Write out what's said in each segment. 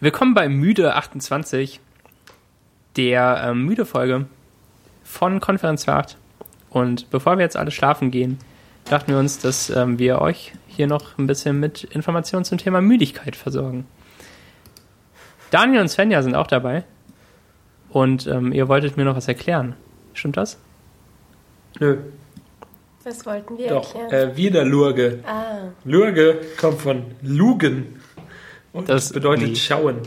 Willkommen bei Müde 28, der ähm, Müde-Folge von Konferenz 8. Und bevor wir jetzt alle schlafen gehen, dachten wir uns, dass ähm, wir euch hier noch ein bisschen mit Informationen zum Thema Müdigkeit versorgen. Daniel und Svenja sind auch dabei. Und ähm, ihr wolltet mir noch was erklären. Stimmt das? Nö, Was wollten wir doch. erklären? Äh, wieder Lurge. ah, Lurge kommt von Lugen. Und Das- bedeutet nee. schauen.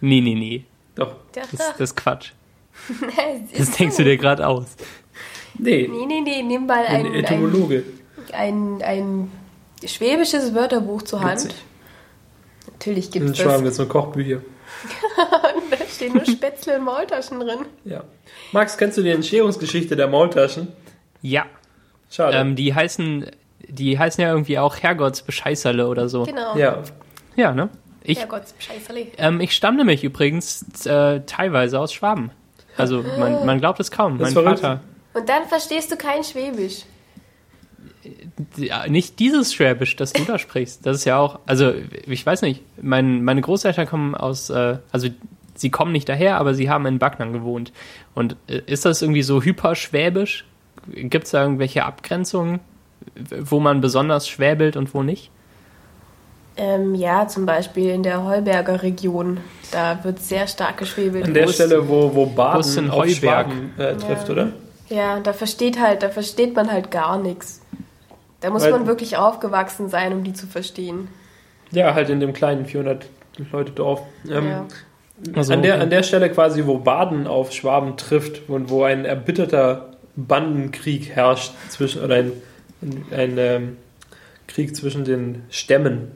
Nee, nee, nee. Doch. doch, Das, doch. das ist Quatsch. Das ist denkst so. du dir gerade aus. Nee, Nee, nee, nee, nimm mal ein ein, ein, Etymologe. ein, ein schwäbisches Wörterbuch zur Hand. Witzig. Natürlich gibt es Schwaben das. jetzt nur Kochbücher. da stehen nur Spätzle und Maultaschen drin. Ja. Max, kennst du die Entstehungsgeschichte der Maultaschen? Ja. Schade. Ähm, die heißen, die heißen ja irgendwie auch Herrgottsbescheißerle oder so. Genau. ja. Ja, ne? Ich, Herrgott, Scheißerle. ähm, ich stamme nämlich übrigens äh, teilweise aus Schwaben. Also man, man glaubt es kaum. Das mein. Vater. Und dann verstehst du kein Schwäbisch. Ja, nicht dieses Schwäbisch, das du da sprichst. Das ist ja auch, also ich weiß nicht, mein, meine Großeltern kommen aus, äh, also sie kommen nicht daher, aber sie haben in Backnang gewohnt. Und äh, ist das irgendwie so hyperschwäbisch? Gibt es da irgendwelche Abgrenzungen, wo man besonders schwäbelt und wo nicht? Ähm, ja, zum Beispiel in der Heuberger Region. Da wird sehr stark geschwebelt. An der Stelle, wo, wo Baden auf Heuberg? Schwaben äh, trifft, Ja. oder? Ja, da versteht halt, da versteht man halt gar nichts. Da muss Weil- man wirklich aufgewachsen sein, um die zu verstehen. Ja, halt in dem kleinen 400 Leute Dorf. Ähm, Ja. Also, an, der, an der Stelle quasi, wo Baden auf Schwaben trifft und wo ein erbitterter Bandenkrieg herrscht zwischen oder ein, ein, ein ähm, Krieg zwischen den Stämmen,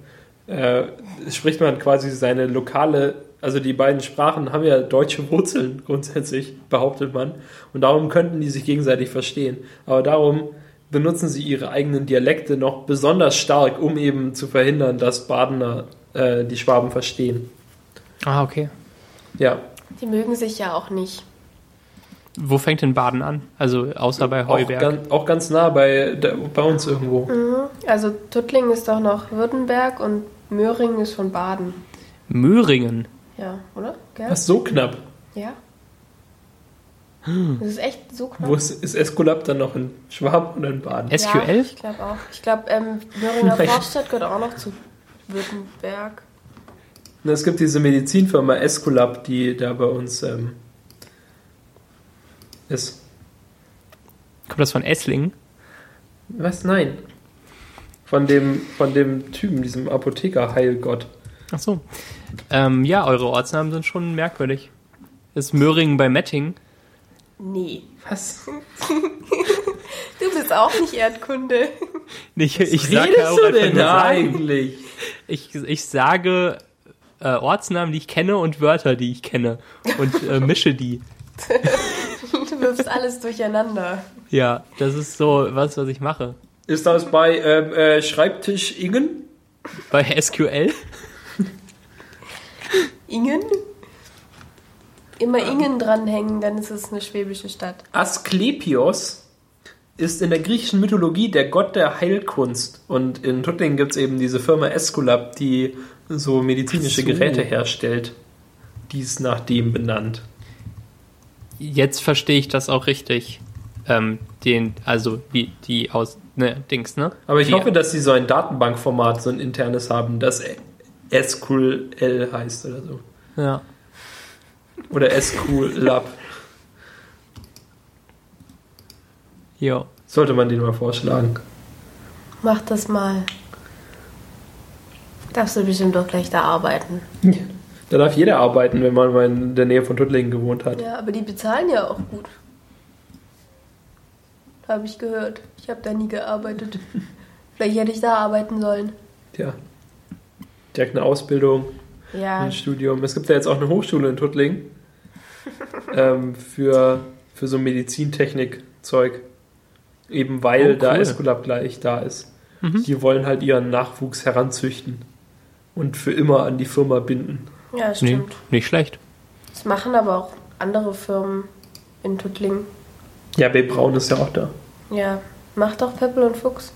äh, spricht man quasi seine lokale, also die beiden Sprachen haben ja deutsche Wurzeln grundsätzlich, behauptet man, und darum könnten die sich gegenseitig verstehen. Aber darum benutzen sie ihre eigenen Dialekte noch besonders stark, um eben zu verhindern, dass Badener äh, die Schwaben verstehen. Ah, okay. Ja, Die mögen sich ja auch nicht. Wo fängt denn Baden an? Also außer bei auch, Heuberg. ganz, auch ganz nah bei, bei uns irgendwo. Also Tuttlingen ist doch noch Württemberg und Möhringen ist von Baden. Möhringen. Ja, oder? Gell? Was so knapp? Ja. Das ist echt so knapp. Wo ist, ist Eskulap dann noch in Schwaben oder in Baden? Ja, SQL? ich glaube auch. Ich glaube, ähm, Möhringer. Vorstadt gehört auch noch zu Württemberg. Und es gibt diese Medizinfirma Esculap, die da bei uns ähm, ist. Kommt das von Esslingen? Was? Nein. Von dem, von dem Typen, diesem Apotheker-Heilgott. Ach so. Ähm, ja, eure Ortsnamen sind schon merkwürdig. Ist Möhringen bei Metting? Nee. Was? Du bist auch nicht Erdkunde. Ich, ich Was sage redest auch du denn da eigentlich? Ich, ich sage äh, Ortsnamen, die ich kenne und Wörter, die ich kenne. Und äh, mische die. Du wirfst alles durcheinander. Ja, das ist so was, was ich mache. Ist das bei ähm, äh, Schreibtisch Ingen? Bei SQL? Ingen? Immer Ingen dranhängen, dann ist es eine schwäbische Stadt. Asklepios ist in der griechischen Mythologie der Gott der Heilkunst. Und in Tuttlingen gibt es eben diese Firma Esculap, die so medizinische so. Geräte herstellt. Die ist nach dem benannt. Jetzt verstehe ich das auch richtig. Ähm, den, also die, die aus, ne, Dings, ne? Aber ich die, hoffe, dass sie so ein Datenbankformat, so ein internes haben, das SQL heißt oder so. Ja. Oder SQLab. Jo. Sollte man den mal vorschlagen. Mach das mal. Darfst du bestimmt doch gleich da arbeiten. Da darf jeder arbeiten, wenn man mal in der Nähe von Tuttlingen gewohnt hat. Ja, aber die bezahlen ja auch gut. Habe ich gehört. Ich habe da nie gearbeitet. Vielleicht hätte ich da arbeiten sollen. Tja. Direkt eine Ausbildung, Ja, ein Studium. Es gibt ja jetzt auch eine Hochschule in Tuttlingen ähm, für, für so Medizintechnik-Zeug. Eben weil Oh, da cool. Esculap gleich da ist. Mhm. Die wollen halt ihren Nachwuchs heranzüchten und für immer an die Firma binden. ja, Nee, stimmt. nicht schlecht. Das machen aber auch andere Firmen in Tuttlingen. Ja, B. Braun ist ja auch da. Ja, macht doch Peppel und Fuchs.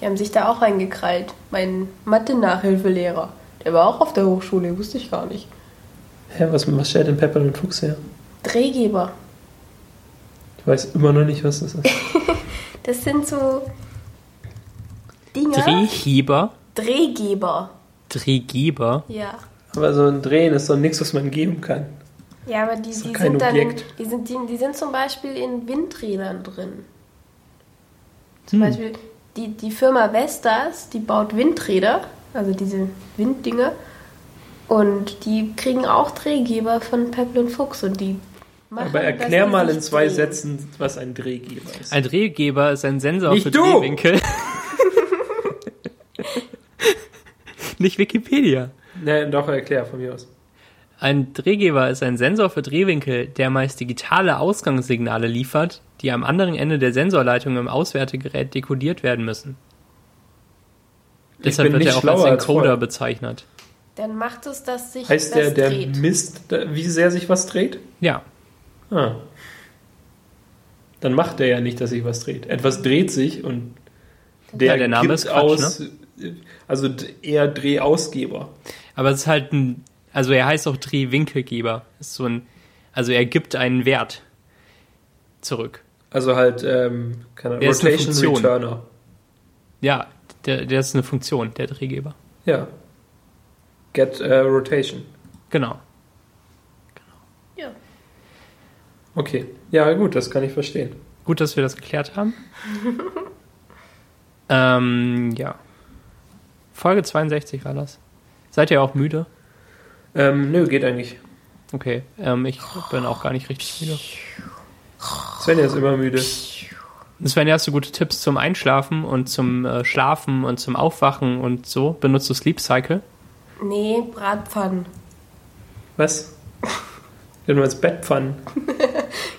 Die haben sich da auch reingekrallt. Mein Mathe-Nachhilfelehrer, der war auch auf der Hochschule, wusste ich gar nicht. Hä, was, was stellt denn Pepper und Fuchs her? Drehgeber. Ich weiß immer noch nicht, was das ist. Das sind so Dinger. Drehheber, Drehgeber. Drehgeber. Ja. Aber so ein Drehen ist doch nichts, was man geben kann. Ja, aber die, die sind dann, Objekt. die sind, die, die sind zum Beispiel in Windrädern drin. Zum Hm. Beispiel die, die Firma Vestas, die baut Windräder, also diese Winddinger. Und die kriegen auch Drehgeber von Pebble und Fuchs und die machen, Aber erklär mal in zwei drehen. Sätzen, was ein Drehgeber ist. Ein Drehgeber ist ein Sensor Nicht für du! Drehwinkel. Nicht Wikipedia. Ne, doch, erklär von mir aus. Ein Drehgeber ist ein Sensor für Drehwinkel, der meist digitale Ausgangssignale liefert, die am anderen Ende der Sensorleitung im Auswertegerät dekodiert werden müssen. Ich Deshalb bin wird nicht er auch als als Encoder vorher. bezeichnet. Dann macht es, dass sich Heißt das der, der dreht. misst, wie sehr sich was dreht? Ja, Ah. Dann macht der ja nicht, dass sich was dreht. Etwas dreht sich und der, Ja, der Name gibt ist Quatsch, ne? aus, also d- eher Drehausgeber. aber es ist halt ein, also er heißt auch Drehwinkelgeber. Ist so ein, also er gibt einen Wert zurück. Also halt, ähm, keine Ahnung, Der ist eine Rotation Funktion. Returner. Ja, der, der ist eine Funktion, der Drehgeber. Ja. Get äh, Rotation. Genau. Ja. Okay. Ja, gut, das kann ich verstehen. Gut, dass wir das geklärt haben. ähm, ja. Folge 62 war das. Seid ihr auch müde? Ähm, nö, geht eigentlich. Okay, ähm, ich bin auch gar nicht richtig müde. Svenja ist immer müde. Sven, hast du gute Tipps zum Einschlafen und zum äh, Schlafen und zum Aufwachen und so? Benutzt du Sleep Cycle? Nee, Bratpfannen. Was? Ja, nur als Bettpfannen.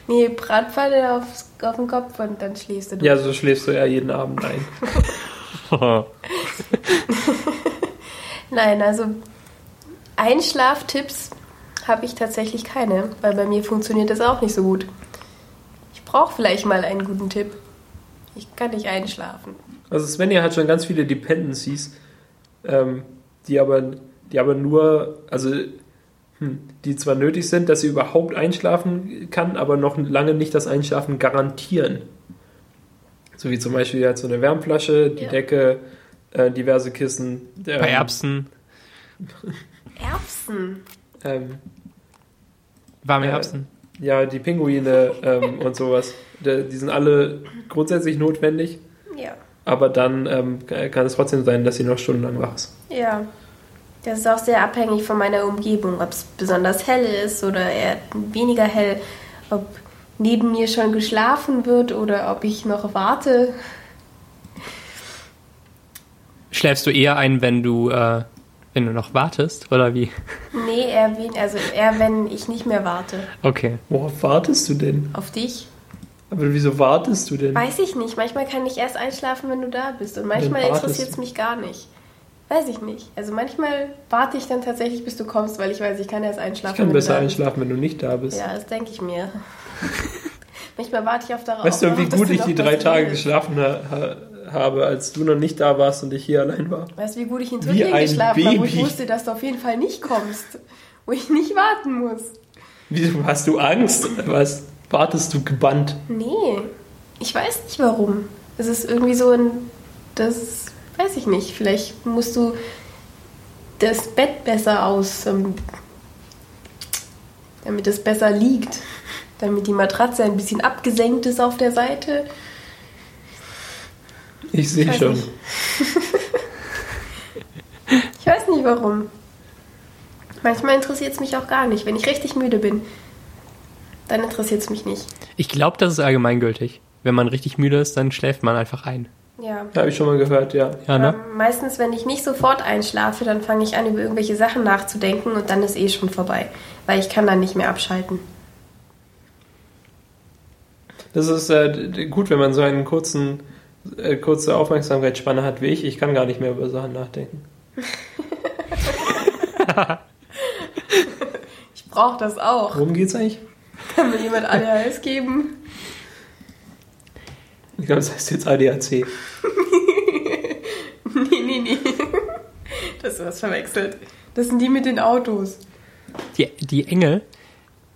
Nee, Bratpfanne aufs, auf den Kopf und dann schläfst du durch. Ja, so schläfst du ja jeden Abend ein. Nein, also Einschlaftipps habe ich tatsächlich keine, weil bei mir funktioniert das auch nicht so gut. Ich brauche vielleicht mal einen guten Tipp. Ich kann nicht einschlafen. Also Svenja hat schon ganz viele Dependencies, ähm, die aber, die aber nur, also hm, die zwar nötig sind, dass sie überhaupt einschlafen kann, aber noch lange nicht das Einschlafen garantieren. So wie zum Beispiel halt so eine Wärmflasche, die Ja. Decke, äh, diverse Kissen. Ähm, Bei Erbsen, Erbsen. Ähm, warme Äh, Erbsen. ja, die Pinguine ähm, und sowas. Die, die sind alle grundsätzlich notwendig, Ja. aber dann ähm, kann es trotzdem sein, dass sie noch stundenlang wach ist. Ja. Das ist auch sehr abhängig von meiner Umgebung, ob es besonders hell ist oder eher weniger hell, ob neben mir schon geschlafen wird oder ob ich noch warte. Schläfst du eher ein, wenn du, äh, wenn du noch wartest, oder wie? Nee, eher, wen, also eher wenn ich nicht mehr warte. Okay. Worauf wartest du denn? Auf dich? Aber wieso wartest du denn? Weiß ich nicht. Manchmal kann ich erst einschlafen, wenn du da bist. Und manchmal interessiert es mich gar nicht. Weiß ich nicht. Also manchmal warte ich dann tatsächlich, bis du kommst, weil ich weiß, ich kann erst einschlafen. Ich kann besser einschlafen, wenn du nicht da Bist. Ja, das denke ich mir. manchmal warte ich auf darauf. Weißt du, wie gut ich die drei Tage geschlafen ha ha habe, als du noch nicht da warst und ich hier allein war? Weißt du, wie gut ich in ein geschlafen habe, wo ich wusste, dass du auf jeden Fall nicht kommst. Wo ich nicht warten muss. Wieso hast du Angst? Was? Wartest du gebannt? Nee, ich weiß nicht warum. Es ist irgendwie so ein. Das weiß ich nicht. Vielleicht musst du das Bett besser aus. ähm, Damit es besser liegt. Damit die Matratze ein bisschen abgesenkt ist auf der Seite. Ich sehe schon. nicht. Ich weiß nicht warum. Manchmal interessiert es mich auch gar nicht. Wenn ich richtig müde bin, dann interessiert es mich nicht. Ich glaube, das ist allgemeingültig. Wenn man richtig müde ist, dann schläft man einfach ein. Ja. Habe ich schon mal gehört, ja. Ja, ne? Ähm, meistens, wenn ich nicht sofort einschlafe, dann fange ich an, über irgendwelche Sachen nachzudenken und dann ist eh schon vorbei. Weil ich kann dann nicht mehr abschalten. Das ist äh, gut, wenn man so einen kurzen, äh, kurze Aufmerksamkeitsspanne hat wie ich. Ich kann gar nicht mehr über Sachen nachdenken. Ich brauche das auch. Worum geht's eigentlich? Kann mir jemand ADHS geben? Ich glaube, das heißt jetzt ADAC. Nee, nee, nee. Das ist was verwechselt. Das sind die mit den Autos. Die, die Engel.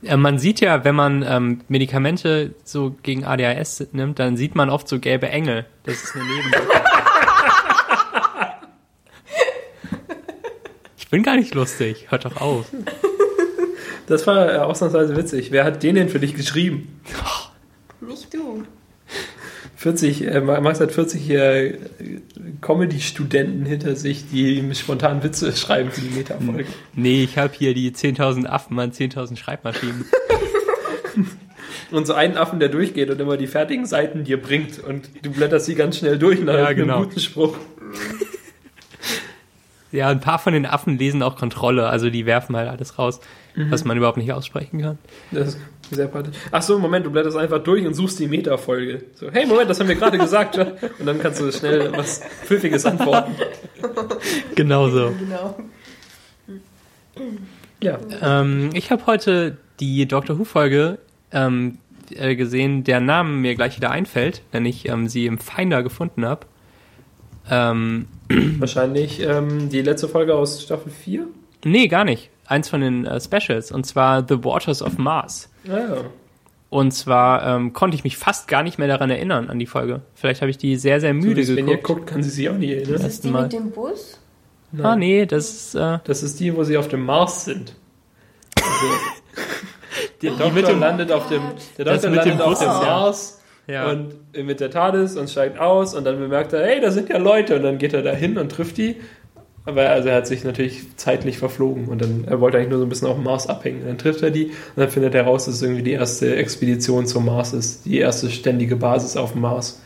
Äh, man sieht ja, wenn man ähm, Medikamente so gegen ADHS nimmt, dann sieht man oft so gelbe Engel. Das ist eine Nebenwirkung. ich bin gar nicht lustig. Hört doch auf. Das war äh, ausnahmsweise witzig. Wer hat den denn für dich geschrieben? Nicht du. 40, äh, Max hat 40 äh, Comedy-Studenten hinter sich, die spontan Witze schreiben für die Metafolge. Nee, ich habe hier die 10.000 Affen an 10.000 Schreibmaschinen. Und so einen Affen, der durchgeht und immer die fertigen Seiten dir bringt und du blätterst sie ganz schnell durch nach Ja, einem genau. guten Spruch. Ja, ein paar von den Affen lesen auch Kontrolle, also die werfen halt alles raus, was man überhaupt nicht aussprechen kann. Das ist sehr praktisch. Ach so, Moment, du blätterst einfach durch und suchst die Metafolge. So, hey, Moment, das haben wir gerade gesagt. ja? Und dann kannst du schnell was Pfiffiges antworten. Genau so. Genau. Ja. Ähm, ich habe heute die Doctor Who-Folge ähm, äh, gesehen, deren Namen mir gleich wieder einfällt, wenn ich ähm, sie im Finder gefunden habe. Ähm, Wahrscheinlich ähm, die letzte Folge aus Staffel 4. nee, gar nicht. Eins von den äh, Specials, und zwar The Waters of Mars. Ja. Und zwar ähm, konnte ich mich fast gar nicht mehr daran erinnern, an die Folge. Vielleicht habe ich die sehr, sehr müde so, wie Svenja geguckt. guckt, kann sie sich auch nicht erinnern. Das ist die Mal. mit dem Bus? Ah, nee, das ist äh, Das ist die, wo sie auf dem Mars sind. Also, die, der die Doktor mit dem, landet auf dem, der Doktor mit dem landet auf Bus, dem ja. Mars Ja. und mit der TARDIS und steigt aus und dann bemerkt er, hey, da sind ja Leute und dann geht er da hin und trifft die. Aber also er hat sich natürlich zeitlich verflogen und dann er wollte eigentlich nur so ein bisschen auf dem Mars abhängen. Dann trifft er die und dann findet er raus, dass es irgendwie die erste Expedition zum Mars ist, die erste ständige Basis auf dem Mars.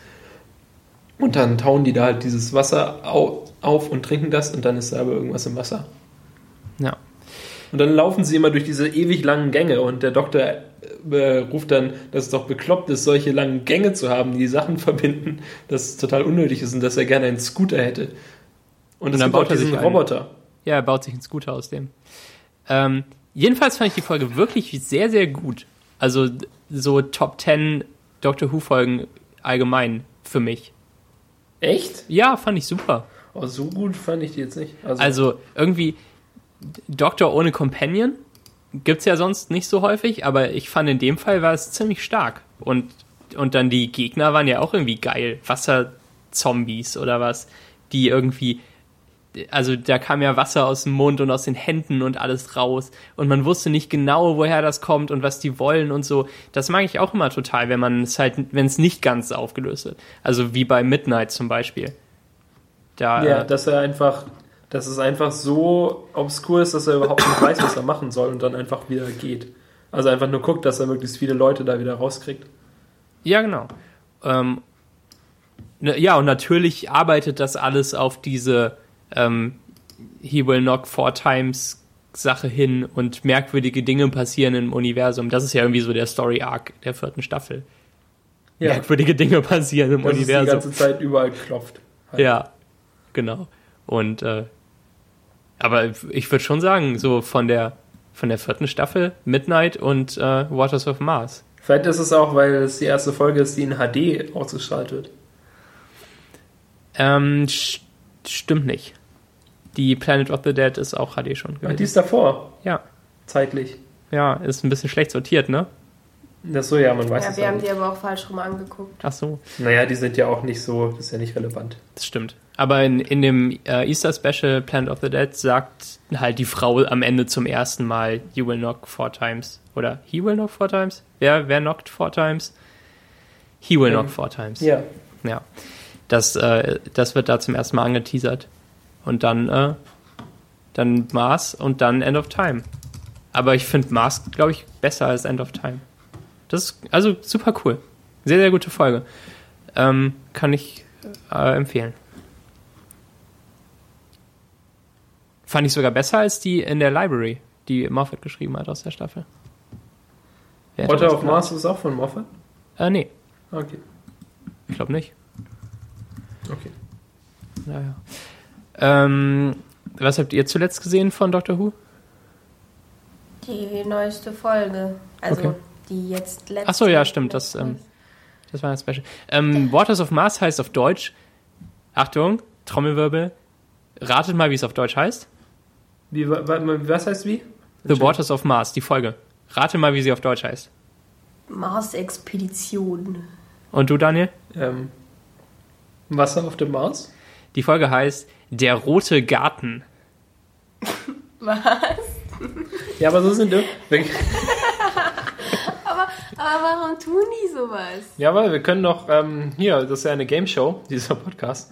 Und dann tauen die da halt dieses Wasser au- auf und trinken das und dann ist da aber irgendwas im Wasser. ja. Und dann laufen sie immer durch diese ewig langen Gänge und der Doktor äh, ruft dann, dass es doch bekloppt ist, solche langen Gänge zu haben, die Sachen verbinden, dass es total unnötig ist und dass er gerne einen Scooter hätte. Und es dann baut er sich einen. Roboter. Ja, er baut sich einen Scooter aus dem. Ähm, jedenfalls fand ich die Folge wirklich sehr, sehr gut. Also so Top 10 Doctor Who-Folgen allgemein für mich. Echt? Ja, fand ich super. Oh, so gut fand ich die jetzt nicht. Also, Also irgendwie Doktor ohne Companion gibt's ja sonst nicht so häufig, aber ich fand in dem Fall war es ziemlich stark. Und, und dann die Gegner waren ja auch irgendwie geil. Wasserzombies oder was, die irgendwie also da kam ja Wasser aus dem Mund und aus den Händen und alles raus und man wusste nicht genau, woher das kommt und was die wollen und so. Das mag ich auch immer total, wenn man es halt, wenn es nicht ganz aufgelöst wird. Also wie bei Midnight zum Beispiel. Da, ja, äh, dass er einfach, dass es einfach so obskur ist, dass er überhaupt nicht weiß, was er machen soll und dann einfach wieder geht. Also einfach nur guckt, dass er möglichst viele Leute da wieder rauskriegt. Ja, genau. Ähm, ne, ja, und natürlich arbeitet das alles auf diese ähm, He will knock four times Sache hin und merkwürdige Dinge passieren im Universum. Das ist ja irgendwie so der Story-Arc der vierten Staffel. Ja, Merkwürdige Dinge passieren im dass es die Universum. ganze Zeit überall klopft. Halt. Ja, genau. Und äh, aber ich würde schon sagen, so von der von der vierten Staffel Midnight und äh, Waters of Mars. Vielleicht ist es auch, weil es die erste Folge ist, die in HD ausgestrahlt wird. Ähm, st stimmt nicht. Die Planet of the Dead ist auch HD schon. Ach, die gewesen. ist davor, Ja, zeitlich. ja, ist ein bisschen schlecht sortiert, ne? Das so, ja, man weiß Ja, es wir haben nicht. die aber auch falsch rum angeguckt. Ach so, Naja, die sind ja auch nicht so, das ist ja nicht relevant. das stimmt. Aber in, in dem äh, Easter Special Planet of the Dead sagt halt die Frau am Ende zum ersten Mal, You will knock four times. Oder He will knock four times? Wer, wer knockt four times? He will Ähm, knock four times. Ja, Ja. Das, äh, das wird da zum ersten Mal angeteasert. Und dann, äh, dann Mars und dann End of Time. Aber ich finde Mars, glaube ich, besser als End of Time. Das ist also super cool. Sehr, sehr gute Folge. Ähm, kann ich äh, empfehlen. Fand ich sogar besser als die in der Library, die Moffat geschrieben hat aus der Staffel. Wer of gedacht? Mars ist auch von Moffat? Äh, nee, Okay, ich glaube nicht. okay. Naja. Ähm, was habt ihr zuletzt gesehen von Doctor Who? Die neueste Folge. Also Okay. die jetzt letzte. Ach so, ja, stimmt, das, ähm, Das war ein Special. Ähm, Waters of Mars heißt auf Deutsch, Achtung, Trommelwirbel, ratet mal, wie es auf Deutsch heißt. Wie, wa, wa, was heißt wie? The Waters of Mars, die Folge. Rate mal, wie sie auf Deutsch heißt. Mars-Expedition. Und du, Daniel? Ähm, Wasser auf dem Mars? Die Folge heißt Der rote Garten. Was? Ja, aber so sind wir. Aber, aber warum tun die sowas? Ja, weil wir können doch, ähm, hier, das ist ja eine Game Show, dieser Podcast.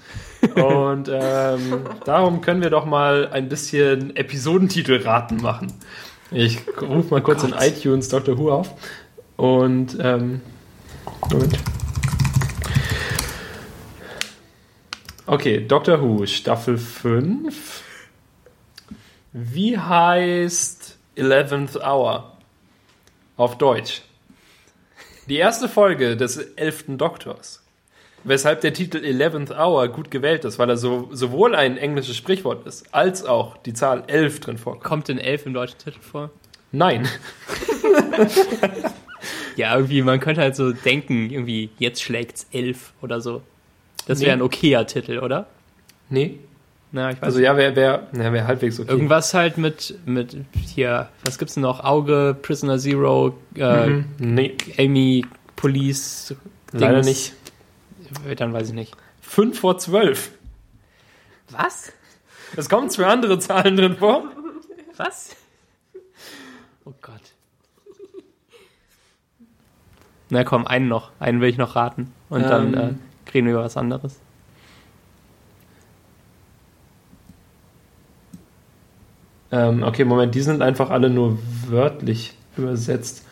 Und ähm, darum können wir doch mal ein bisschen Episodentitel-Raten machen. Ich rufe mal kurz in iTunes Dr. Who auf. Und, ähm, Moment. Okay, Doctor Who, Staffel 5. Wie heißt 11th Hour auf Deutsch? Die erste Folge des 11. Doktors. Weshalb der Titel 11th Hour gut gewählt ist, weil er so, sowohl ein englisches Sprichwort ist, als auch die Zahl 11 drin vorkommt. Kommt in elf im deutschen Titel vor? Nein. Ja, irgendwie, man könnte halt so denken, irgendwie, jetzt schlägt's elf oder so. Das wäre Nee. ein okayer Titel, oder? Nee. Na, ich weiß Also ja, wäre wär, ja, wär halbwegs okay. Irgendwas halt mit, mit hier, was gibt's denn noch? Auge, Prisoner Zero, äh, Mhm. Nee, Amy, Police. leider Dings. nicht. Dann weiß ich nicht. 5 vor 12. Was? Es kommen zwei andere Zahlen drin vor. Was? Oh Gott. Na komm, einen noch. Einen will ich noch raten. Und dann Ähm. äh, reden wir über was anderes. Ähm, okay, Moment, die sind einfach alle nur wörtlich übersetzt.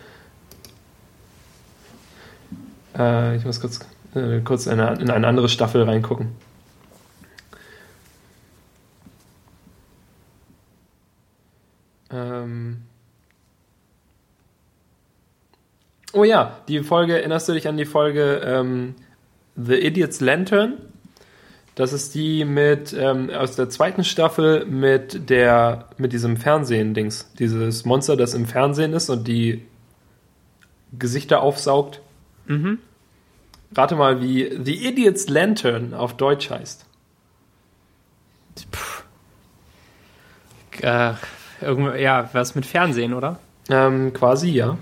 Äh, ich muss kurz, äh, kurz in eine, in eine andere Staffel reingucken. Ähm. Oh ja, die Folge, erinnerst du dich an die Folge ähm, The Idiot's Lantern? Das ist die mit ähm, aus der zweiten Staffel mit der mit diesem Fernsehen-Dings. Dieses Monster, das im Fernsehen ist und die Gesichter aufsaugt. Mhm. Rate mal, wie The Idiot's Lantern auf Deutsch heißt. Äh, irgend, ja, was mit Fernsehen, oder? Ähm, quasi, ja.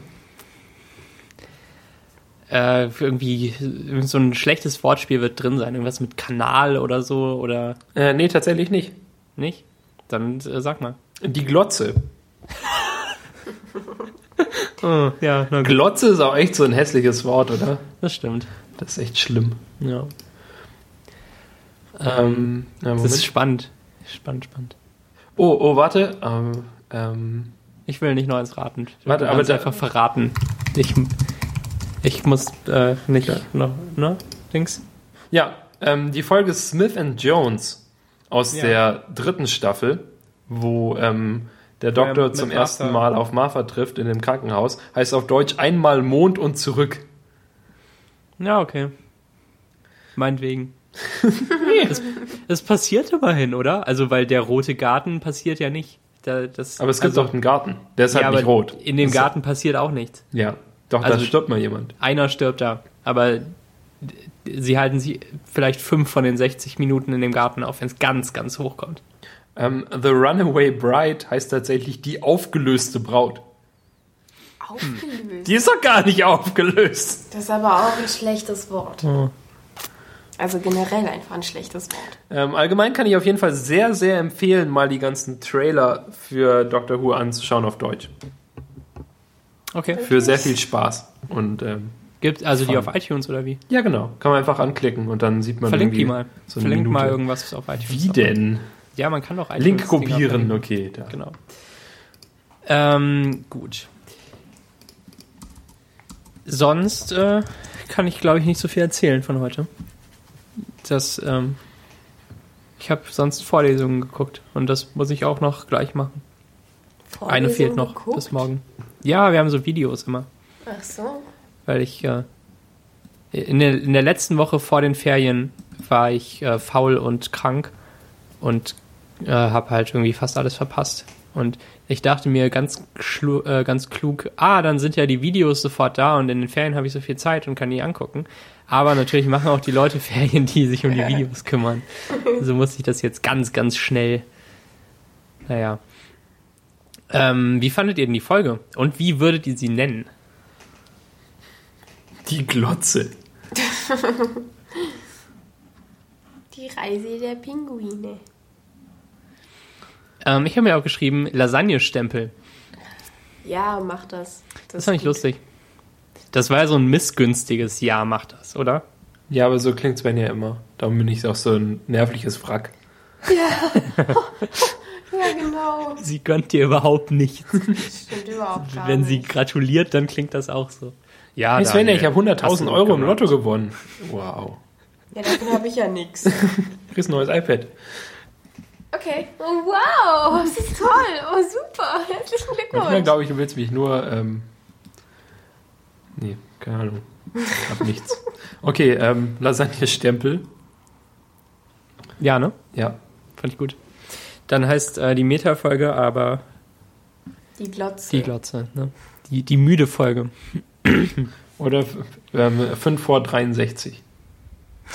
Äh, irgendwie irgend so ein schlechtes Wortspiel wird drin sein. Irgendwas mit Kanal oder so, oder Äh, nee, tatsächlich nicht. nicht? Dann äh, sag mal. Die Glotze. Oh, ja. Glotze ist auch echt so ein hässliches Wort, oder? Das stimmt. Das ist echt schlimm. Ja. Ähm, ja, Das ist spannend. Spannend, spannend. Oh, oh, warte. Ähm, ähm, Ich will nicht Neues raten. Ich Warte, aber einfach verraten. Ich, ich muss äh, nicht noch, ne? Dings? Ja, ähm, die Folge Smith and Jones aus Ja. der dritten Staffel, wo ähm, der Doktor mit zum Martha. ersten Mal auf Martha trifft in dem Krankenhaus, heißt auf Deutsch einmal Mond und zurück. Ja, okay. Meinetwegen. das, das passiert immerhin, oder? Also, weil der rote Garten passiert ja nicht. Da, das, Aber es gibt also, doch einen Garten, der ist halt ja, nicht rot. In dem Das- Garten passiert auch nichts. Ja, doch, da Also- stirbt mal jemand. Einer stirbt da. Aber sie halten sie vielleicht fünf von den 60 Minuten in dem Garten auf, wenn es ganz, ganz hoch kommt. Ähm, The Runaway Bride heißt tatsächlich die aufgelöste Braut. Aufgelöst. Die ist doch gar nicht aufgelöst. Das ist aber auch ein schlechtes Wort. Oh. Also generell einfach ein schlechtes Wort. Ähm, allgemein kann ich auf jeden Fall sehr, sehr empfehlen, mal die ganzen Trailer für Doctor Who anzuschauen auf Deutsch. Okay. Für sehr viel Spaß. Und ähm, Gibt also die auf iTunes oder wie? ja, genau. Kann man einfach anklicken und dann sieht man Verlink irgendwie die mal. so eine Verlink mal Minute. irgendwas auf iTunes. Wie denn? Ja, man kann doch iTunes Link kopieren, okay. Da. Genau. Ähm, gut. Sonst äh, kann ich, glaube ich, nicht so viel erzählen von heute. Das, ähm, ich habe sonst Vorlesungen geguckt und das muss ich auch noch gleich machen. Eine Vorlesung fehlt noch geguckt? bis morgen. Ja, wir haben so Videos immer, Ach so. weil ich äh, in, der, in der letzten Woche vor den Ferien war ich äh, faul und krank und äh, habe halt irgendwie fast alles verpasst. Und ich dachte mir ganz, äh, ganz klug, ah, dann sind ja die Videos sofort da und in den Ferien habe ich so viel Zeit und kann die angucken. Aber natürlich machen auch die Leute Ferien, die sich um die Videos kümmern. Also muss ich das jetzt ganz, ganz schnell. Naja. Ähm, wie fandet ihr denn die Folge? Und wie würdet ihr sie nennen? Die Glotze. Die Reise der Pinguine. Ähm, ich habe mir auch geschrieben, Lasagne-Stempel. Ja, mach das. Das ist fand ich gut. lustig. Das war ja so ein missgünstiges Ja, macht das, oder? Ja, aber so klingt Sven ja immer. Darum bin ich auch so ein nervliches Wrack. Ja, genau. Sie gönnt dir überhaupt nichts. Stimmt überhaupt gar Wenn sie nicht. gratuliert, dann klingt das auch so. Ja, Hey Sven, Daniel, ich habe hast du 100.000 gut Euro im. Lotto gewonnen. Wow. Ja, davon habe ich ja nichts. Kriegst ein neues iPad. Okay. Oh, wow, das ist toll. Oh, super. Herzlichen Manchmal Glückwunsch. glaube ich, du willst mich nur. Ähm nee, keine Ahnung. Hab nichts. Okay, ähm, Lasagne-Stempel. Ja, ne? Ja. Fand ich gut. Dann heißt äh, die Meta-Folge aber Die Glotze. die Glotze, ne? Die, die müde Folge. Oder ähm, 5 vor 63,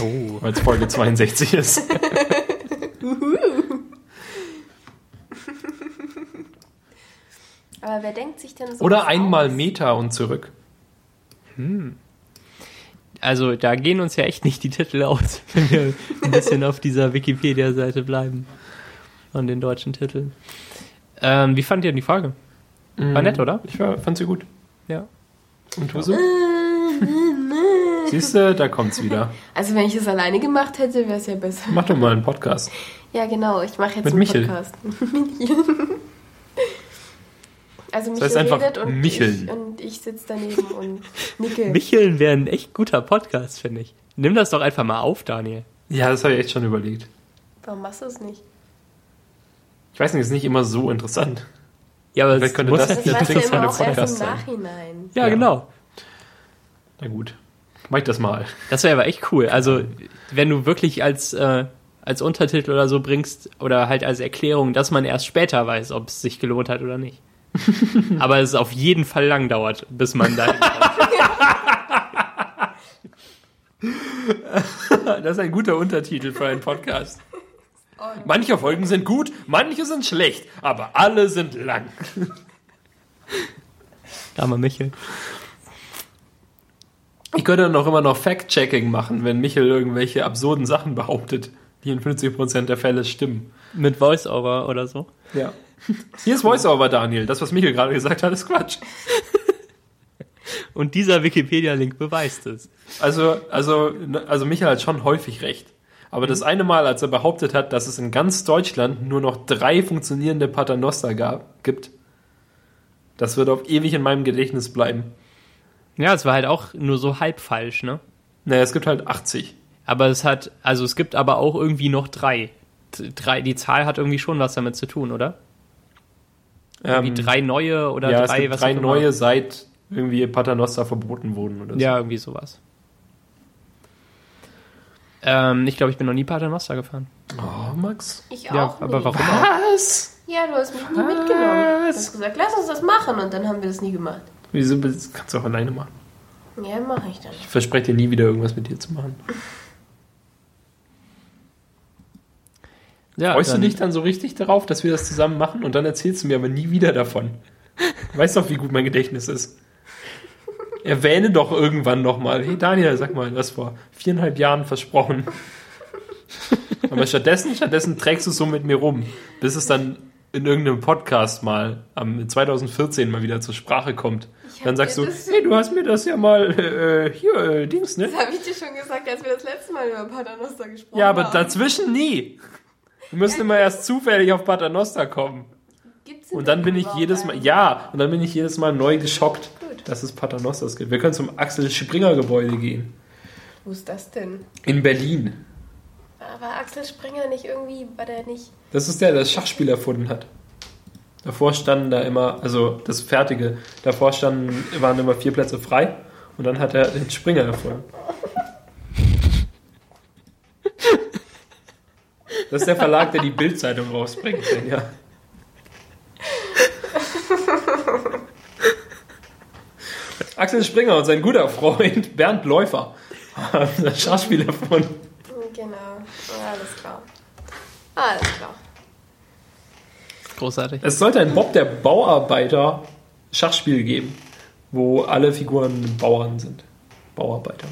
Oh. weil es Folge 62 ist. Aber wer denkt sich denn so Oder einmal aus? Meta und zurück. Also da gehen uns ja echt nicht die Titel aus, wenn wir ein bisschen auf dieser Wikipedia-Seite bleiben. An den deutschen Titeln. Ähm, wie fand ihr denn die Folge? War nett, oder? Ich war, fand sie gut. Ja. Und du so? Siehst du, da kommt's wieder. Also wenn ich das alleine gemacht hätte, wäre es ja besser. Mach doch mal einen Podcast. Ja, genau. Ich mache jetzt Mit einen Michel. Podcast. Michel. also Michel heißt einfach redet und Micheln. ich, und ich sitze daneben und nicke. Micheln wäre ein echt guter Podcast, finde ich. Nimm das doch einfach mal auf, Daniel. Ja, das habe ich echt schon überlegt. Warum machst du es nicht? Ich weiß nicht, ist nicht immer so interessant. Ja, aber Vielleicht könnte muss das ja Das dem erst Podcast im sein. Nachhinein. Ja, Ja. genau. Na gut. Mach ich das mal. Das wäre aber echt cool. Also, wenn du wirklich als, äh, als Untertitel oder so bringst oder halt als Erklärung, dass man erst später weiß, ob es sich gelohnt hat oder nicht. aber es auf jeden Fall lang dauert, bis man da. Das ist ein guter Untertitel für einen Podcast. Manche Folgen sind gut, manche sind schlecht, aber alle sind lang. Armer Michel. Ich könnte dann auch immer noch Fact-Checking machen, wenn Michel irgendwelche absurden Sachen behauptet, die in 50% der Fälle stimmen. Mit Voice-Over oder so. Ja. Hier ist Voiceover, Daniel. Das, was Michel gerade gesagt hat, ist Quatsch. Und dieser Wikipedia-Link beweist es. Also, also, also Michael hat schon häufig recht. Aber das eine Mal, als er behauptet hat, dass es in ganz Deutschland nur noch drei funktionierende Paternoster gab, gibt, das wird auf ewig in meinem Gedächtnis bleiben. Ja, es war halt auch nur so halb falsch, ne? Naja, es gibt halt 80. Aber es hat, also es gibt aber auch irgendwie noch drei. Drei die Zahl hat irgendwie schon was damit zu tun, oder? Irgendwie Ähm, drei neue oder ja, drei, es gibt was drei auch immer. neue, seit irgendwie Paternoster verboten wurden oder so. Ja, irgendwie sowas. Ähm, ich glaube, ich bin noch nie Paternoster gefahren. Oh, Max. Ich Ja, auch aber nie. warum auch? Was? Ja, du hast mich nie mitgenommen. Du hast gesagt, lass uns das machen und dann haben wir das nie gemacht. Wieso das kannst du auch alleine machen? Ja, mache ich dann. Ich verspreche dir nie wieder irgendwas mit dir zu machen. Ja, Freust du dich dann so richtig darauf, dass wir das zusammen machen und dann erzählst du mir aber nie wieder davon? Weißt doch, wie gut mein Gedächtnis ist. Erwähne doch irgendwann nochmal, hey Daniel, sag mal, das vor viereinhalb Jahren versprochen. Aber stattdessen, stattdessen trägst du es so mit mir rum, bis es dann in irgendeinem Podcast mal am 2014 mal wieder zur Sprache kommt. Dann sagst du, hey, du hast mir das ja mal äh, hier, äh, Dings, ne? Das habe ich dir schon gesagt, als wir das letzte Mal über Paternoster gesprochen Ja, aber haben. dazwischen nie. Wir müssen immer erst zufällig auf Paternoster kommen. Gibt's Und dann bin ich jedes Mal, ja, und dann bin ich jedes Mal neu geschockt. Dass es Paternosters gibt. Wir können zum Axel Springer Gebäude gehen. Wo ist das denn? In Berlin. Aber Axel Springer nicht irgendwie, war der nicht... Das ist der, der das Schachspiel erfunden hat. Davor standen da immer, also das Fertige, davor standen, waren immer vier Plätze frei und dann hat er den Springer erfunden. Das ist der Verlag, der die Bildzeitung rausbringt, ja. Axel Springer und sein guter Freund Bernd Läufer haben das Schachspiel erfunden. Genau, alles klar. Alles klar. Großartig. Es sollte ein Bob der Bauarbeiter Schachspiel geben, wo alle Figuren Bauern sind. Bauarbeiter.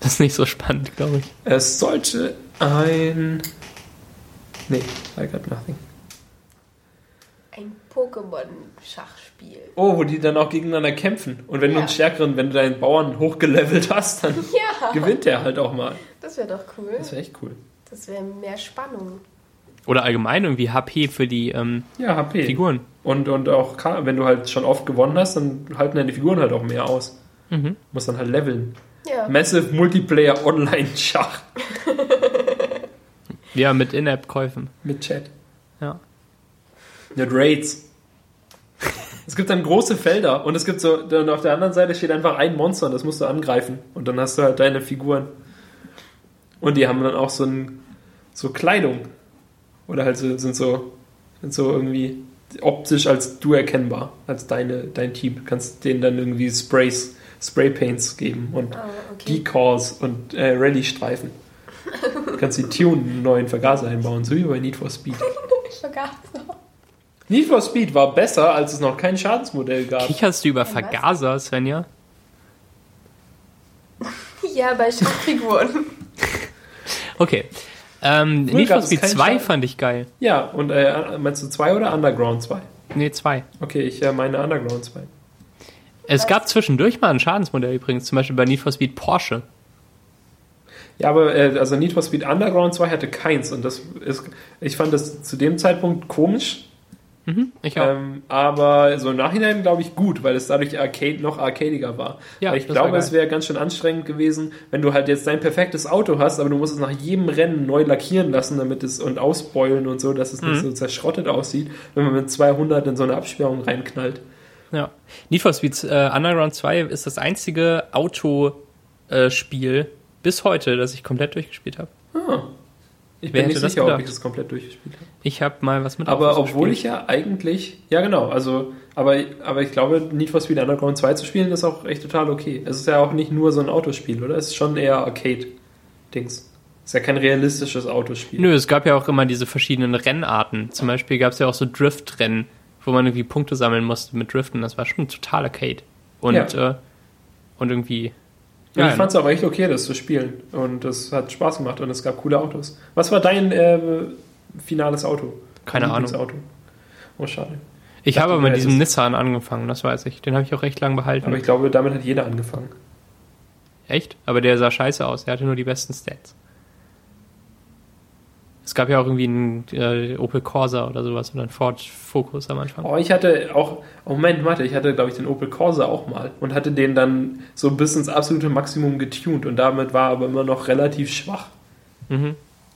Das ist nicht so spannend, glaube ich. Es sollte ein. Nee, I got nothing. Pokémon-Schachspiel. Oh, wo die dann auch gegeneinander kämpfen. Und wenn du Ja. einen stärkeren, wenn du deinen Bauern hochgelevelt hast, dann Ja, gewinnt der halt auch mal. das wäre doch cool. Das wäre echt cool. Das wäre mehr Spannung. Oder allgemein irgendwie HP für die ähm, Ja, HP. Figuren. Und, und auch, wenn du halt schon oft gewonnen hast, dann halten deine Figuren halt auch mehr aus. Mhm. Muss dann halt leveln. Ja. Massive Multiplayer Online Schach Ja, mit In-App-Käufen. mit Chat. Ja. Mit Raids. Es gibt dann große Felder und es gibt so, dann auf der anderen Seite steht einfach ein Monster und das musst du angreifen. Und dann hast du halt deine Figuren. Und die haben dann auch so, ein, so Kleidung. Oder halt so, sind so, sind so irgendwie optisch als du erkennbar, als deine, dein Team. Du kannst denen dann irgendwie Sprays, Spraypaints geben und Ah, okay. Decals und äh, Rallye-Streifen. Du kannst die tunen, einen neuen Vergaser einbauen, so wie bei Need for Speed. Noch. Need for Speed war besser, als es noch kein Schadensmodell gab. Kicherst du über was? Vergaser, Svenja? Ja, bei Schachfiguren. Okay. Ähm, Früher Need for Speed keinen 2 Schaden. fand ich geil. Ja, und äh, meinst du 2 oder Underground 2? Nee, 2. Okay, ich äh, meine Underground 2. Es Was? gab zwischendurch mal ein Schadensmodell übrigens, zum Beispiel bei Need for Speed Porsche. Ja, aber äh, also Need for Speed Underground 2 hatte keins und das ist, ich fand das zu dem Zeitpunkt komisch, Mhm, ich auch. ähm, aber so im Nachhinein glaube ich gut, weil es dadurch Arcade noch arcadiger war. Ja, weil ich glaube, es geil. wäre ganz schön anstrengend gewesen, wenn du halt jetzt dein perfektes Auto hast, aber du musst es nach jedem Rennen neu lackieren lassen, damit es und ausbeulen und so, dass es nicht Mhm. so zerschrottet aussieht, wenn man mit 200 in so eine Absperrung reinknallt. Ja. Need for Speed äh, Underground 2 ist das einzige Autospiel bis heute, das ich komplett durchgespielt habe. Ah. Ich Wer bin nicht sicher, ob ich das komplett durchgespielt habe. Ich habe mal was mit Aber obwohl ich ja eigentlich, ja genau, also, aber, aber ich glaube, Need for Speed Underground 2 zu spielen ist auch echt total okay. Es ist ja auch nicht nur so ein Autospiel, oder? Es ist schon eher Arcade-Dings. Ist ja kein realistisches Autospiel. Nö, es gab ja auch immer diese verschiedenen Rennarten. Zum Beispiel gab es ja auch so Drift-Rennen, wo man irgendwie Punkte sammeln musste mit Driften. Das war schon total Arcade. Und, Ja. äh, und irgendwie. Ja, ich fand es aber echt okay, das zu spielen. Und das hat Spaß gemacht und es gab coole Autos. Was war dein äh, finales Auto? Keine Ahnung. Lieblingsauto? Oh, schade. Ich dachte, habe aber mit diesem hättest- Nissan angefangen, das weiß ich. Den habe ich auch recht lang behalten. Aber ich glaube, damit hat jeder angefangen. Echt? Aber der sah scheiße aus. Der hatte nur die besten Stats. Es gab ja auch irgendwie einen äh, Opel Corsa oder sowas oder einen Ford Focus am Anfang. Oh, ich hatte auch, oh Moment, warte, ich hatte, glaube ich, den Opel Corsa auch mal und hatte den dann so bis ins absolute Maximum getuned und damit war aber immer noch relativ schwach. Mhm.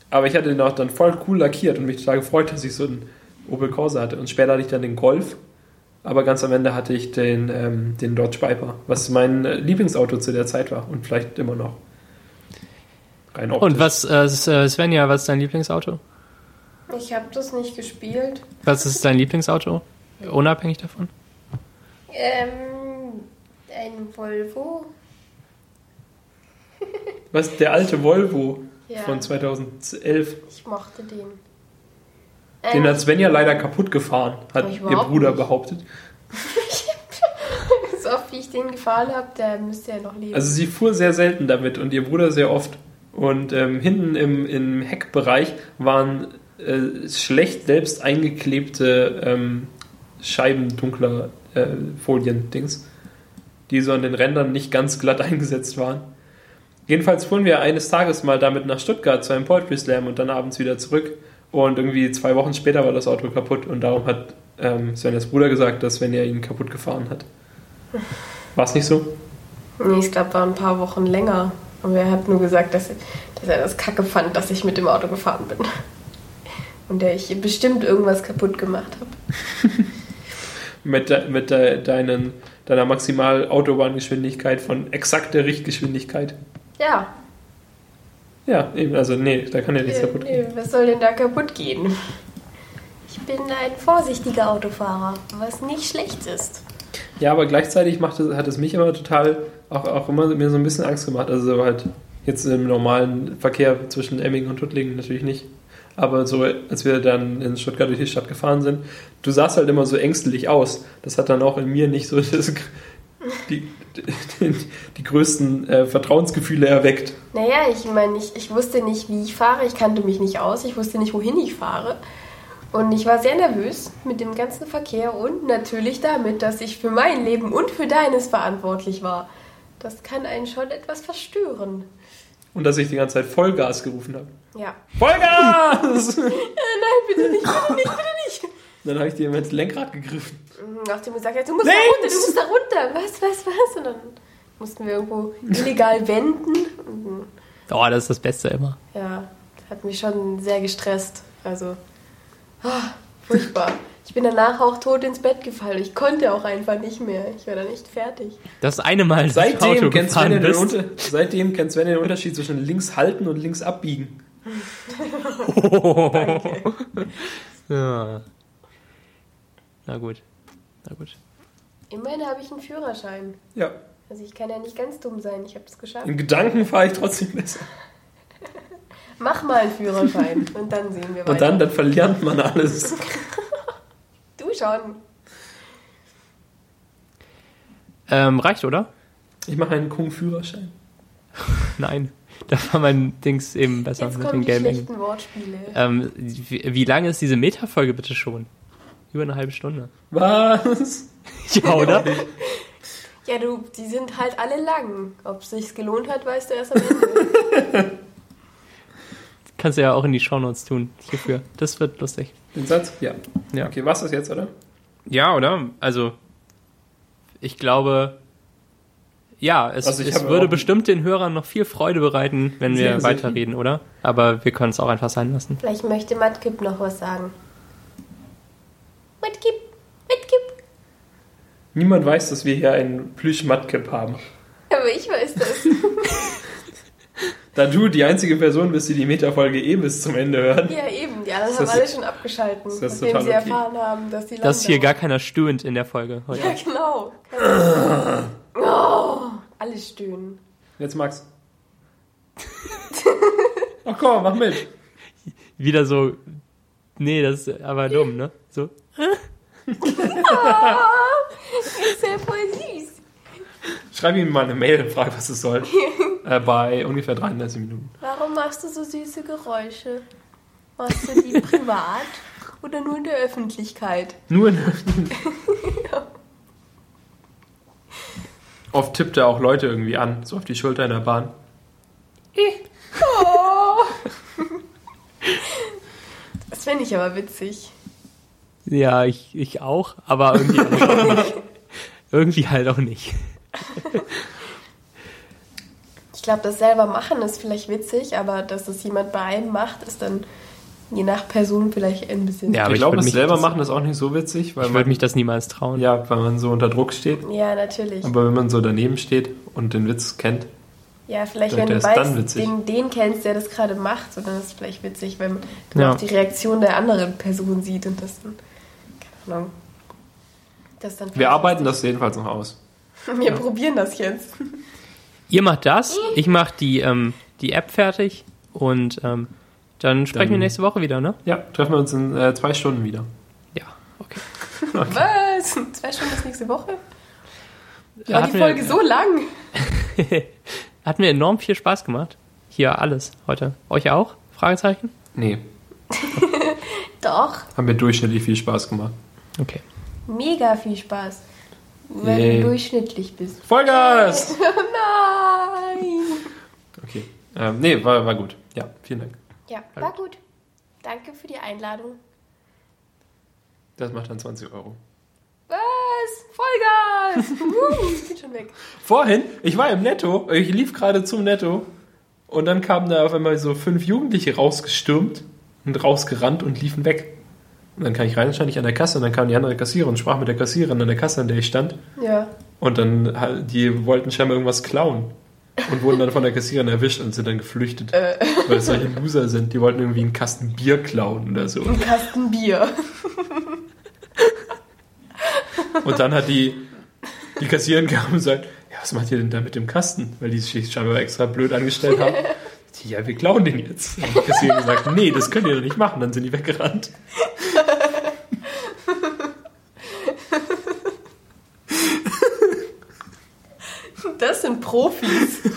Aber ich hatte den auch dann voll cool lackiert und mich total gefreut, dass ich so einen Opel Corsa hatte. Und später hatte ich dann den Golf, aber ganz am Ende hatte ich den, ähm, den Dodge Viper, was mein äh, Lieblingsauto zu der Zeit war und vielleicht immer noch. Rein optisch. Und was, äh, äh, Svenja, was ist dein Lieblingsauto? Ich habe das nicht gespielt. Was ist dein Lieblingsauto? Unabhängig davon? Ähm, ein Volvo. Was, der alte Volvo Ja, von 2011, ich mochte den. den Ähm, hat Svenja leider kaputt gefahren, hat ihr Bruder nicht. behauptet. so oft wie ich den gefahren habe, der müsste ja noch leben. Also sie fuhr sehr selten damit und ihr Bruder sehr oft. Und ähm, hinten im, im Heckbereich waren äh, schlecht selbst eingeklebte ähm, Scheiben dunkler äh, Folien-Dings, die so an den Rändern nicht ganz glatt eingesetzt waren. Jedenfalls fuhren wir eines Tages mal damit nach Stuttgart zu einem Poetry Slam und dann abends wieder zurück. Und irgendwie zwei Wochen später war das Auto kaputt und darum hat ähm, Svenjas Bruder gesagt, dass wenn er ihn kaputt gefahren hat. War es nicht so? nee, ich glaube, war ein paar Wochen länger. Und er hat nur gesagt, dass, dass er das kacke fand, dass ich mit dem Auto gefahren bin. Und der ich bestimmt irgendwas kaputt gemacht habe. mit, de, mit de, deinen, deiner maximal Autobahngeschwindigkeit von exakt der Richtgeschwindigkeit. Ja, Ja, eben, also nee, da kann ja nichts nee, kaputt nee, gehen. was soll denn da kaputt gehen? Ich bin ein vorsichtiger Autofahrer, was nicht schlecht ist. Ja, aber gleichzeitig macht es, hat es mich immer total, auch, auch immer mir so ein bisschen Angst gemacht. Also halt jetzt im normalen Verkehr zwischen Emming und Tuttlingen natürlich nicht. Aber so, als wir dann in Stuttgart durch die Stadt gefahren sind, du sahst halt immer so ängstlich aus. Das hat dann auch in mir nicht so das, die, die, die größten äh, Vertrauensgefühle erweckt. Naja, ich meine, ich, ich wusste nicht, wie ich fahre, ich kannte mich nicht aus, ich wusste nicht, wohin ich fahre. Und ich war sehr nervös mit dem ganzen Verkehr und natürlich damit, dass ich für mein Leben und für deines verantwortlich war. Das kann einen schon etwas verstören. Und dass ich die ganze Zeit Vollgas gerufen habe. Ja. Vollgas! Nein, bitte nicht, bitte nicht, bitte nicht. dann habe ich dir ins Lenkrad gegriffen. Nachdem gesagt hat, du musst Links! da runter, du musst da runter. Was, was, was? Und dann mussten wir irgendwo illegal wenden. Oh, das ist das Beste immer. ja, das hat mich schon sehr gestresst. Also, ah, furchtbar. Ich bin danach auch tot ins Bett gefallen. Ich konnte auch einfach nicht mehr. Ich war dann nicht fertig. Das eine Mal Seitdem Auto kennt, Sven den. Unter seitdem kennt Sven den Unterschied zwischen links halten und links abbiegen. Ja. Na gut. Na gut. Immerhin habe ich einen Führerschein. Ja. Also ich kann ja nicht ganz dumm sein. Ich habe es geschafft. In Gedanken fahre ich trotzdem besser. Mach mal einen Führerschein und dann sehen wir weiter. Und dann, dann verlernt man alles. Du schon. Ähm, reicht, oder? Ich mache einen Kung-Führerschein. Nein. Da war mein Dings eben besser Jetzt mit kommen den die gelben schlechten Wortspiele. Ähm, wie, wie lange ist diese Meta-Folge bitte schon? Über eine halbe Stunde. Was? Ja, oder? Ja, du, die sind halt alle lang. Ob es sich gelohnt hat, weißt du erst am Ende. Kannst du ja auch in die Shownotes tun. Hierfür. Das wird lustig. Den Satz? Ja. Ja. Okay, was ist jetzt, oder? Ja, oder? Also, ich glaube, ja, es, Also es würde bestimmt den Hörern noch viel Freude bereiten, wenn wir weiterreden, oder? Aber wir können es auch einfach sein lassen. Vielleicht möchte Matkip noch was sagen. Matkip, Matkip. Niemand weiß, dass wir hier einen Plüsch-Matkip haben. Aber ich weiß das. Da du die einzige Person bist, die die Metafolge eh bis zum Ende hört. ja, eben. Die anderen Ist haben das- alle schon abgeschalten, ist das nachdem total sie okay? erfahren haben, dass die Dass hier gar keiner stöhnt in der Folge heute. Ja, genau. oh, alle stöhnen. Jetzt Max. Ach komm, mach mit. Wieder so, nee, das ist aber dumm, ne? So. Ist ja voll süß. Schreib ihm mal eine Mail und frag, was es soll. äh, bei ungefähr 33 Minuten. Warum machst du so süße Geräusche? Machst du die privat oder nur in der Öffentlichkeit? Nur in Oft tippt er auch Leute irgendwie an, so auf die Schulter in der Bahn. Oh. Das fände ich aber witzig. Ja, ich, ich auch, aber irgendwie auch nicht. Irgendwie halt auch nicht. Ich glaube, das selber machen ist vielleicht witzig, aber dass das jemand bei einem macht, ist dann je nach Person vielleicht ein bisschen. Ja, aber ich ich glaube, das selber das- machen ist auch nicht so witzig, weil Ich würde man, mich das niemals trauen. ja, weil man so unter Druck steht. Ja, natürlich. Aber wenn man so daneben steht und den Witz kennt, Ja, vielleicht, wenn du weißt, den, den kennst, der das gerade macht, so, dann ist es vielleicht witzig, wenn du Ja. auch die Reaktion der anderen Person sieht und das dann, keine Ahnung. Das dann wir arbeiten das jedenfalls noch aus. Wir probieren das jetzt. Ihr macht das, ich mach die, ähm, die App fertig und ähm, dann sprechen wir Dann- nächste Woche wieder, ne? Ja, treffen wir uns in äh, zwei Stunden wieder. Ja, okay. Was? Zwei Stunden bis nächste Woche? Ja, War hat die mir- Folge so lang? Hat mir enorm viel Spaß gemacht. Hier alles heute. Euch auch? Fragezeichen? Nee, Doch. haben mir durchschnittlich viel Spaß gemacht. Okay. Mega viel Spaß. Wenn Yay. du durchschnittlich bist. Vollgas! Nein! Okay. Ähm, nee, war, war gut. Ja, vielen Dank. Ja, war gut. Danke für die Einladung. Das macht dann 20 Euro. Was? Vollgas! uh, ich bin schon weg. Vorhin, ich war im Netto, ich lief gerade zum Netto und dann kamen da auf einmal so fünf Jugendliche rausgestürmt und rausgerannt und liefen weg. Und dann kam ich rein, stand ich an der Kasse und dann kam die andere Kassiererin und sprach mit der Kassiererin an der Kasse, an der ich stand. Ja. Und dann, die wollten scheinbar irgendwas klauen. Und wurden dann von der Kassiererin erwischt und sind dann geflüchtet. Weil es solche Loser sind. Die wollten irgendwie einen Kasten Bier klauen oder so. Ein Kasten Bier. Und dann hat die, die Kassiererin kam und sagt, ja, was macht ihr denn da mit dem Kasten? Weil die sich scheinbar extra blöd angestellt haben. ja, wir klauen den jetzt. Und die Kassiererin gesagt, nee, das könnt ihr doch nicht machen. Dann sind die weggerannt. Das sind Profis.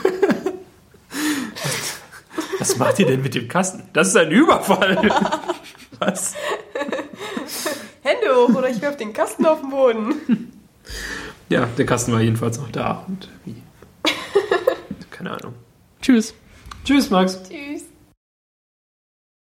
Was macht ihr denn mit dem Kasten? Das ist ein Überfall. Was? Hände hoch oder ich werf den Kasten auf den Boden. Ja, der Kasten war jedenfalls noch da. Und wie? Keine Ahnung. Tschüss. Tschüss, Max. Tschüss.